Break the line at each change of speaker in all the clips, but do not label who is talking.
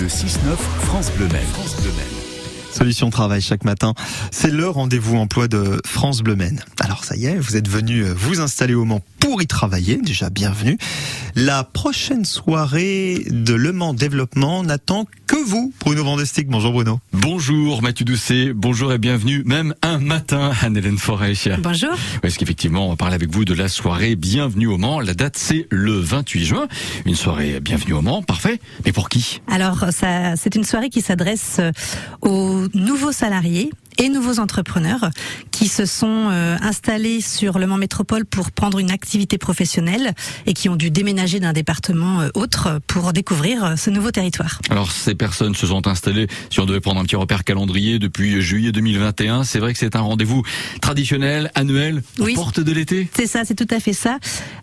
Le 6-9 France Bleu Maine.
Solution Travail chaque matin. C'est le rendez-vous emploi de France Bleu Maine. Alors ça y est, vous êtes venu vous installer au Mans pour y travailler. Déjà bienvenue. La prochaine soirée de Le Mans Développement n'attend que vous, Bruno Vandestick. Bonjour Bruno.
Bonjour Mathieu Doucet, bonjour et bienvenue, même un matin, Anne-Hélène Forêt.
Bonjour.
Est-ce qu'effectivement, on va parler avec vous de la soirée Bienvenue au Mans. La date, c'est le 28 juin. Une soirée Bienvenue au Mans, parfait. Mais pour qui?
Alors, ça, c'est une soirée qui s'adresse aux nouveaux salariés et nouveaux entrepreneurs qui se sont euh, installés sur Le Mans Métropole pour prendre une activité professionnelle et qui ont dû déménager d'un département euh, autre pour découvrir euh, ce nouveau territoire.
Alors ces personnes se sont installées, si on devait prendre un petit repère calendrier, depuis juillet 2021. C'est vrai que c'est un rendez-vous traditionnel, annuel,
oui,
porte de l'été
C'est ça, c'est tout à fait ça.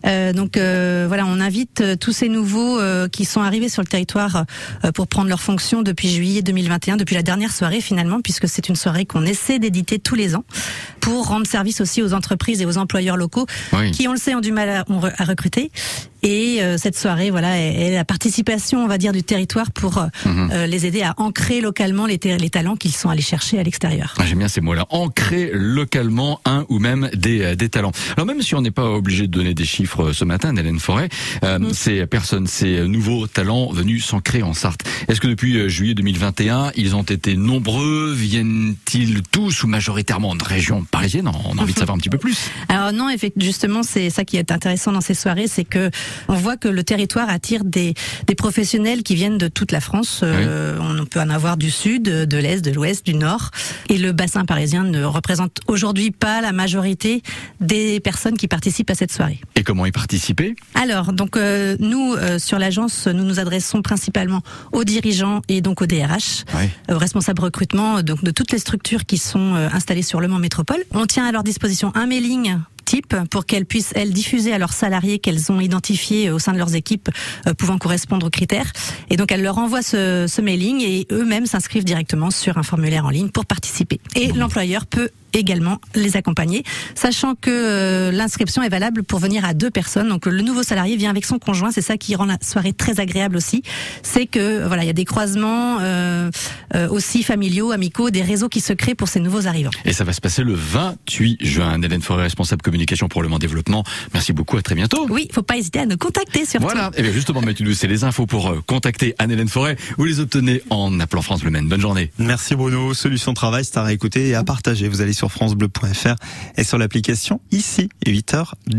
Euh, donc euh, voilà, on invite tous ces nouveaux euh, qui sont arrivés sur le territoire pour prendre leurs fonctions depuis juillet 2021, depuis la dernière soirée finalement, puisque c'est une soirée qu'on essaie d'éditer tous les ans pour rendre service aussi aux entreprises et aux employeurs locaux
Oui.
qui, on le sait, ont du mal à, à recruter. Et euh, cette soirée, voilà, est, est la participation, on va dire, du territoire pour euh,
Mhm.
euh, les aider à ancrer localement les, talents qu'ils sont allés chercher à l'extérieur.
Ah, J'aime bien ces mots-là. Ancrer localement un ou même des, euh, des talents. Alors même si on n'est pas obligé de donner des chiffres ce matin, Hélène Forêt, euh,
Mm.
ces personnes, ces nouveaux talents venus s'ancrer en Sarthe. Est-ce que depuis juillet 2021, ils ont été nombreux? Viennent-ils tous ou majoritairement de région parisienne On a envie de savoir un petit peu plus.
Alors non, effectivement, justement, c'est ça qui est intéressant dans ces soirées, c'est que on voit que le territoire attire des, des professionnels qui viennent de toute la France. Euh, On peut en avoir du sud, de l'est, de l'ouest, du nord. Et le bassin parisien ne représente aujourd'hui pas la majorité des personnes qui participent à cette soirée.
Et comment y participer?
Alors, donc euh, nous euh, sur l'agence, nous nous adressons principalement aux dirigeants et donc aux DRH, aux responsables recrutement, donc de toutes les structures qui sont euh, installées sur Le Mans Métropole. On tient à leur disposition un mailing pour qu'elles puissent elles diffuser à leurs salariés qu'elles ont identifiés au sein de leurs équipes euh, pouvant correspondre aux critères. Et donc elles leur envoient ce, ce mailing et eux-mêmes s'inscrivent directement sur un formulaire en ligne pour participer. Et l'employeur peut également les accompagner, sachant que euh, l'inscription est valable pour venir à deux personnes. Donc le nouveau salarié vient avec son conjoint, c'est ça qui rend la soirée très agréable aussi. C'est que voilà, il y a des croisements euh, euh, aussi familiaux, amicaux, des réseaux qui se créent pour ces nouveaux arrivants.
Et ça va se passer le 28 juin. Hélène Forêt, responsable communication pour le Mans Développement. Merci beaucoup, à très bientôt.
Oui, faut pas hésiter à nous contacter surtout.
Voilà, et bien justement, Mathieu c'est les infos pour euh, contacter Anne-Hélène Forêt. Vous les obtenez en appelant France Bleu Maine. Bonne journée.
Merci Bruno. Solution Travail, c'est à réécouter et à partager. Vous allez sur francebleu.fr et sur l'application ici, 8h10.